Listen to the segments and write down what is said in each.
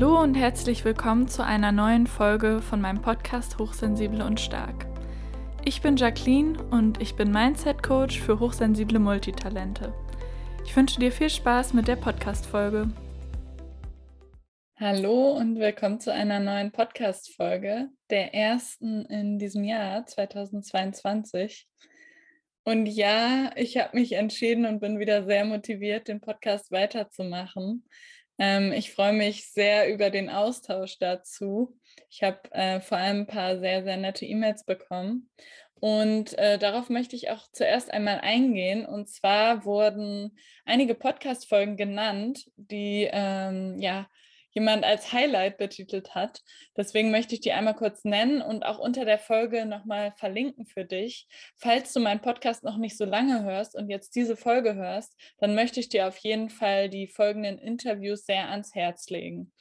Hallo und herzlich willkommen zu einer neuen Folge von meinem Podcast Hochsensible und Stark. Ich bin Jacqueline und ich bin Mindset Coach für hochsensible Multitalente. Ich wünsche dir viel Spaß mit der Podcast-Folge. Hallo und willkommen zu einer neuen Podcast-Folge, der ersten in diesem Jahr 2022. Und ja, ich habe mich entschieden und bin wieder sehr motiviert, den Podcast weiterzumachen. Ähm, ich freue mich sehr über den Austausch dazu. Ich habe äh, vor allem ein paar sehr, sehr nette E-Mails bekommen. Und äh, darauf möchte ich auch zuerst einmal eingehen. Und zwar wurden einige Podcast-Folgen genannt, die ähm, ja jemand als Highlight betitelt hat. Deswegen möchte ich die einmal kurz nennen und auch unter der Folge nochmal verlinken für dich. Falls du meinen Podcast noch nicht so lange hörst und jetzt diese Folge hörst, dann möchte ich dir auf jeden Fall die folgenden Interviews sehr ans Herz legen.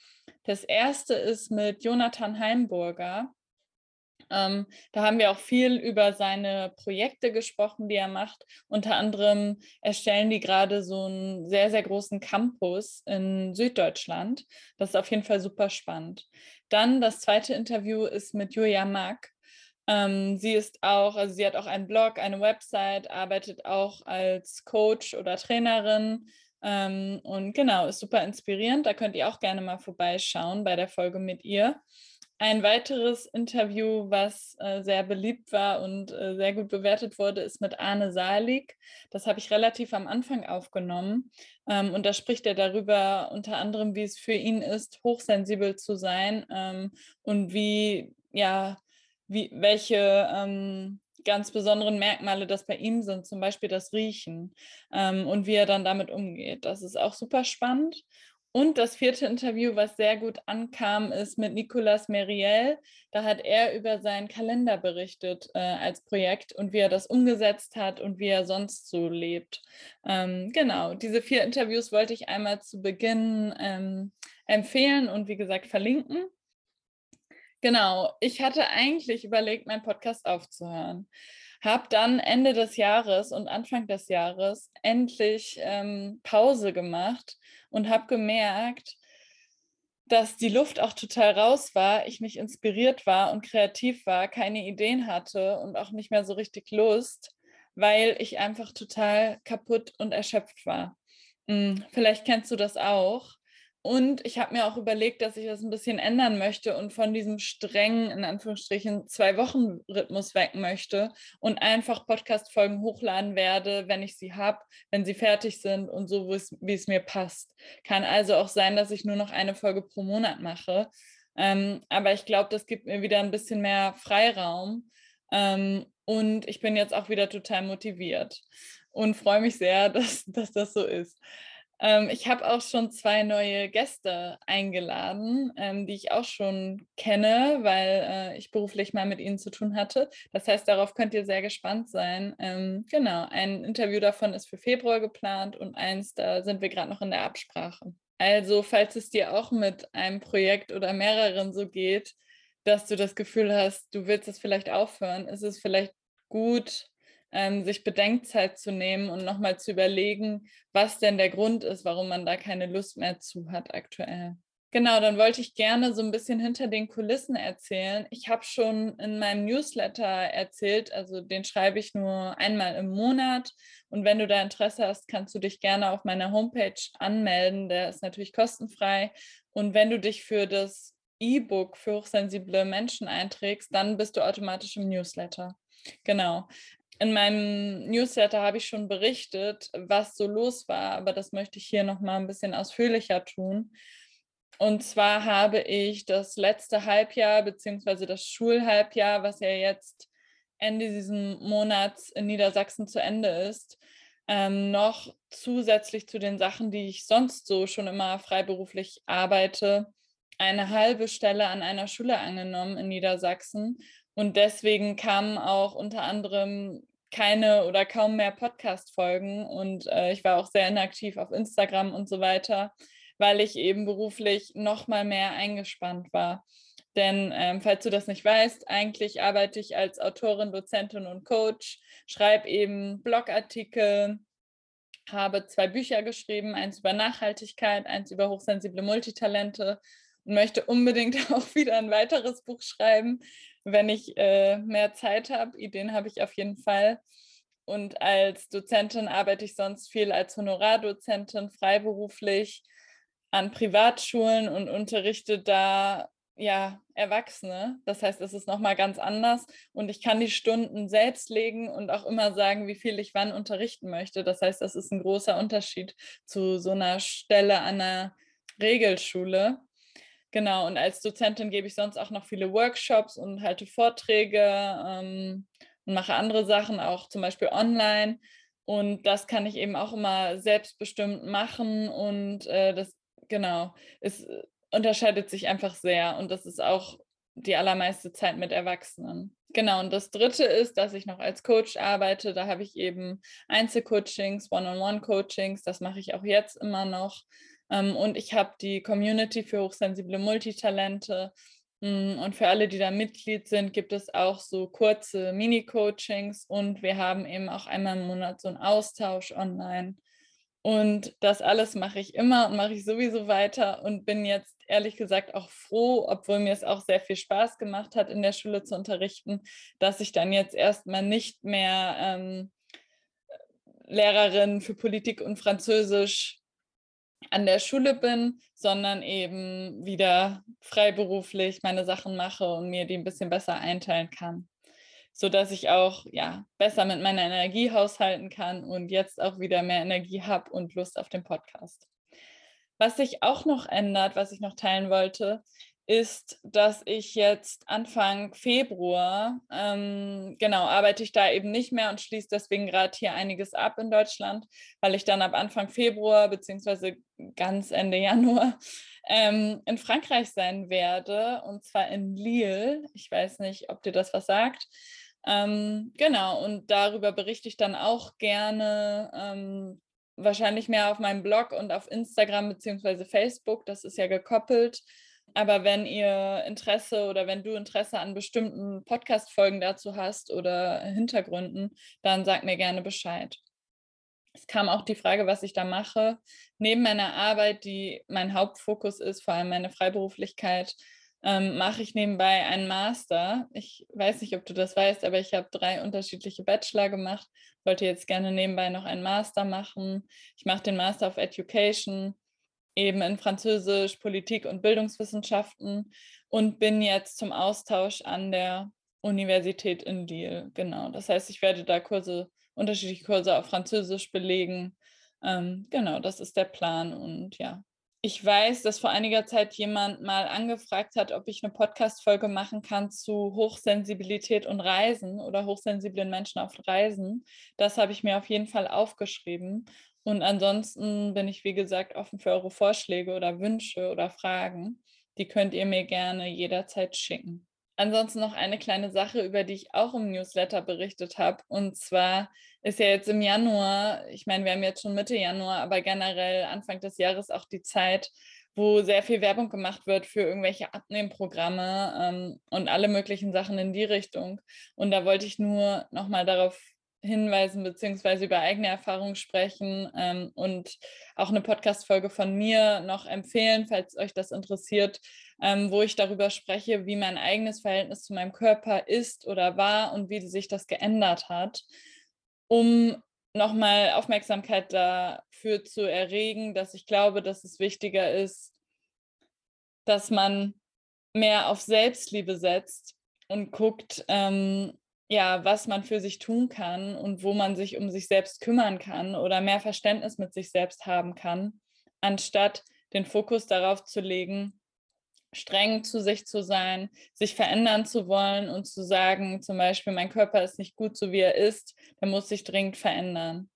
Das erste ist mit Jonathan Heimburger. Ähm, da haben wir auch viel über seine Projekte gesprochen, die er macht. Unter anderem erstellen die gerade so einen sehr, sehr großen Campus in Süddeutschland. Das ist auf jeden Fall super spannend. Dann das zweite Interview ist mit Julia Mack. Ähm, sie ist auch, also sie hat auch einen Blog, eine Website, arbeitet auch als Coach oder Trainerin. Ähm, und genau, ist super inspirierend. Da könnt ihr auch gerne mal vorbeischauen bei der Folge mit ihr. Ein weiteres Interview, was äh, sehr beliebt war und äh, sehr gut bewertet wurde, ist mit Arne Salig. Das habe ich relativ am Anfang aufgenommen. Ähm, und da spricht er darüber unter anderem, wie es für ihn ist, hochsensibel zu sein ähm, und wie, ja, wie, welche ähm, ganz besonderen Merkmale das bei ihm sind, zum Beispiel das Riechen ähm, und wie er dann damit umgeht. Das ist auch super spannend. Und das vierte Interview, was sehr gut ankam, ist mit Nicolas Meriel. Da hat er über seinen Kalender berichtet äh, als Projekt und wie er das umgesetzt hat und wie er sonst so lebt. Ähm, genau, diese vier Interviews wollte ich einmal zu Beginn ähm, empfehlen und wie gesagt verlinken. Genau, ich hatte eigentlich überlegt, meinen Podcast aufzuhören. Habe dann Ende des Jahres und Anfang des Jahres endlich ähm, Pause gemacht und habe gemerkt, dass die Luft auch total raus war, ich nicht inspiriert war und kreativ war, keine Ideen hatte und auch nicht mehr so richtig Lust, weil ich einfach total kaputt und erschöpft war. Hm, vielleicht kennst du das auch. Und ich habe mir auch überlegt, dass ich das ein bisschen ändern möchte und von diesem strengen, in Anführungsstrichen, Zwei-Wochen-Rhythmus weg möchte und einfach Podcast-Folgen hochladen werde, wenn ich sie habe, wenn sie fertig sind und so, wie es mir passt. Kann also auch sein, dass ich nur noch eine Folge pro Monat mache. Ähm, aber ich glaube, das gibt mir wieder ein bisschen mehr Freiraum. Ähm, und ich bin jetzt auch wieder total motiviert und freue mich sehr, dass, dass das so ist. Ähm, ich habe auch schon zwei neue Gäste eingeladen, ähm, die ich auch schon kenne, weil äh, ich beruflich mal mit ihnen zu tun hatte. Das heißt, darauf könnt ihr sehr gespannt sein. Ähm, genau, ein Interview davon ist für Februar geplant und eins, da sind wir gerade noch in der Absprache. Also, falls es dir auch mit einem Projekt oder mehreren so geht, dass du das Gefühl hast, du willst es vielleicht aufhören, ist es vielleicht gut, ähm, sich Bedenkzeit zu nehmen und nochmal zu überlegen, was denn der Grund ist, warum man da keine Lust mehr zu hat aktuell. Genau, dann wollte ich gerne so ein bisschen hinter den Kulissen erzählen. Ich habe schon in meinem Newsletter erzählt, also den schreibe ich nur einmal im Monat. Und wenn du da Interesse hast, kannst du dich gerne auf meiner Homepage anmelden. Der ist natürlich kostenfrei. Und wenn du dich für das E-Book für hochsensible Menschen einträgst, dann bist du automatisch im Newsletter. Genau in meinem Newsletter habe ich schon berichtet, was so los war, aber das möchte ich hier noch mal ein bisschen ausführlicher tun. Und zwar habe ich das letzte Halbjahr beziehungsweise das Schulhalbjahr, was ja jetzt Ende dieses Monats in Niedersachsen zu Ende ist, ähm, noch zusätzlich zu den Sachen, die ich sonst so schon immer freiberuflich arbeite, eine halbe Stelle an einer Schule angenommen in Niedersachsen. Und deswegen kamen auch unter anderem keine oder kaum mehr Podcast-Folgen und äh, ich war auch sehr inaktiv auf Instagram und so weiter, weil ich eben beruflich noch mal mehr eingespannt war. Denn ähm, falls du das nicht weißt, eigentlich arbeite ich als Autorin, Dozentin und Coach, schreibe eben Blogartikel, habe zwei Bücher geschrieben, eins über Nachhaltigkeit, eins über hochsensible Multitalente möchte unbedingt auch wieder ein weiteres Buch schreiben, wenn ich äh, mehr Zeit habe. Ideen habe ich auf jeden Fall. Und als Dozentin arbeite ich sonst viel als Honorardozentin, freiberuflich an Privatschulen und unterrichte da ja Erwachsene. Das heißt, es ist nochmal ganz anders und ich kann die Stunden selbst legen und auch immer sagen, wie viel ich wann unterrichten möchte. Das heißt, das ist ein großer Unterschied zu so einer Stelle an einer Regelschule. Genau, und als Dozentin gebe ich sonst auch noch viele Workshops und halte Vorträge ähm, und mache andere Sachen, auch zum Beispiel online. Und das kann ich eben auch immer selbstbestimmt machen. Und äh, das, genau, es unterscheidet sich einfach sehr. Und das ist auch die allermeiste Zeit mit Erwachsenen. Genau, und das Dritte ist, dass ich noch als Coach arbeite. Da habe ich eben Einzelcoachings, One-on-One-Coachings. Das mache ich auch jetzt immer noch. Ähm, und ich habe die Community für hochsensible Multitalente. Mm, und für alle, die da Mitglied sind, gibt es auch so kurze Mini-Coachings und wir haben eben auch einmal im Monat so einen Austausch online. Und das alles mache ich immer und mache ich sowieso weiter und bin jetzt ehrlich gesagt auch froh, obwohl mir es auch sehr viel Spaß gemacht hat, in der Schule zu unterrichten, dass ich dann jetzt erstmal nicht mehr ähm, Lehrerin für Politik und Französisch an der Schule bin, sondern eben wieder freiberuflich meine Sachen mache und mir die ein bisschen besser einteilen kann, so dass ich auch ja besser mit meiner Energie haushalten kann und jetzt auch wieder mehr Energie habe und Lust auf den Podcast. Was sich auch noch ändert, was ich noch teilen wollte, ist, dass ich jetzt Anfang Februar, ähm, genau, arbeite ich da eben nicht mehr und schließe deswegen gerade hier einiges ab in Deutschland, weil ich dann ab Anfang Februar beziehungsweise ganz Ende Januar ähm, in Frankreich sein werde und zwar in Lille. Ich weiß nicht, ob dir das was sagt. Ähm, genau, und darüber berichte ich dann auch gerne. Ähm, wahrscheinlich mehr auf meinem Blog und auf Instagram beziehungsweise Facebook. Das ist ja gekoppelt. Aber wenn ihr Interesse oder wenn du Interesse an bestimmten Podcast-Folgen dazu hast oder Hintergründen, dann sag mir gerne Bescheid. Es kam auch die Frage, was ich da mache. Neben meiner Arbeit, die mein Hauptfokus ist, vor allem meine Freiberuflichkeit, ähm, mache ich nebenbei einen Master. Ich weiß nicht, ob du das weißt, aber ich habe drei unterschiedliche Bachelor gemacht. Wollte jetzt gerne nebenbei noch einen Master machen. Ich mache den Master of Education eben in Französisch, Politik und Bildungswissenschaften und bin jetzt zum Austausch an der Universität in Lille. Genau. Das heißt, ich werde da Kurse, unterschiedliche Kurse auf Französisch belegen. Ähm, genau, das ist der Plan. Und ja, ich weiß, dass vor einiger Zeit jemand mal angefragt hat, ob ich eine Podcast-Folge machen kann zu Hochsensibilität und Reisen oder hochsensiblen Menschen auf Reisen. Das habe ich mir auf jeden Fall aufgeschrieben. Und ansonsten bin ich, wie gesagt, offen für eure Vorschläge oder Wünsche oder Fragen. Die könnt ihr mir gerne jederzeit schicken. Ansonsten noch eine kleine Sache, über die ich auch im Newsletter berichtet habe. Und zwar ist ja jetzt im Januar, ich meine, wir haben jetzt schon Mitte Januar, aber generell Anfang des Jahres auch die Zeit, wo sehr viel Werbung gemacht wird für irgendwelche Abnehmprogramme ähm, und alle möglichen Sachen in die Richtung. Und da wollte ich nur nochmal darauf hinweisen beziehungsweise über eigene Erfahrungen sprechen ähm, und auch eine Podcast-Folge von mir noch empfehlen, falls euch das interessiert, ähm, wo ich darüber spreche, wie mein eigenes Verhältnis zu meinem Körper ist oder war und wie sich das geändert hat, um nochmal Aufmerksamkeit dafür zu erregen, dass ich glaube, dass es wichtiger ist, dass man mehr auf Selbstliebe setzt und guckt, ähm, ja, was man für sich tun kann und wo man sich um sich selbst kümmern kann oder mehr Verständnis mit sich selbst haben kann, anstatt den Fokus darauf zu legen, streng zu sich zu sein, sich verändern zu wollen und zu sagen, zum Beispiel, mein Körper ist nicht gut so wie er ist, der muss sich dringend verändern.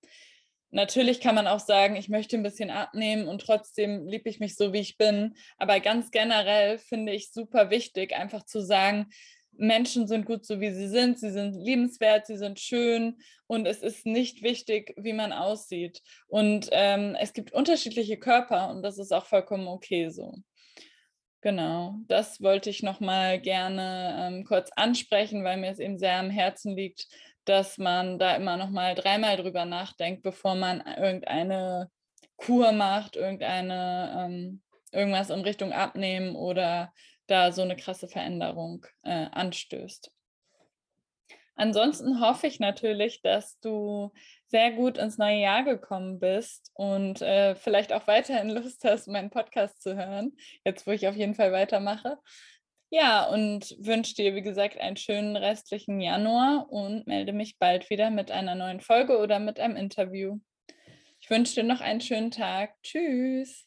Natürlich kann man auch sagen, ich möchte ein bisschen abnehmen und trotzdem liebe ich mich so, wie ich bin. Aber ganz generell finde ich super wichtig, einfach zu sagen, Menschen sind gut so, wie sie sind, sie sind liebenswert, sie sind schön und es ist nicht wichtig, wie man aussieht. Und ähm, es gibt unterschiedliche Körper und das ist auch vollkommen okay so. Genau, das wollte ich nochmal gerne ähm, kurz ansprechen, weil mir es eben sehr am Herzen liegt, dass man da immer nochmal dreimal drüber nachdenkt, bevor man irgendeine Kur macht, irgendeine ähm, irgendwas in Richtung Abnehmen oder da so eine krasse Veränderung äh, anstößt. Ansonsten hoffe ich natürlich, dass du sehr gut ins neue Jahr gekommen bist und äh, vielleicht auch weiterhin Lust hast, meinen Podcast zu hören, jetzt wo ich auf jeden Fall weitermache. Ja, und wünsche dir, wie gesagt, einen schönen restlichen Januar und melde mich bald wieder mit einer neuen Folge oder mit einem Interview. Ich wünsche dir noch einen schönen Tag. Tschüss.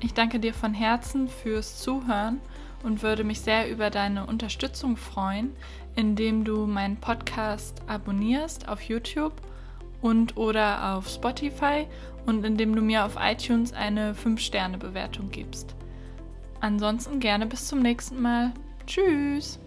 Ich danke dir von Herzen fürs Zuhören und würde mich sehr über deine Unterstützung freuen, indem du meinen Podcast abonnierst auf YouTube und oder auf Spotify und indem du mir auf iTunes eine 5-Sterne-Bewertung gibst. Ansonsten gerne bis zum nächsten Mal. Tschüss!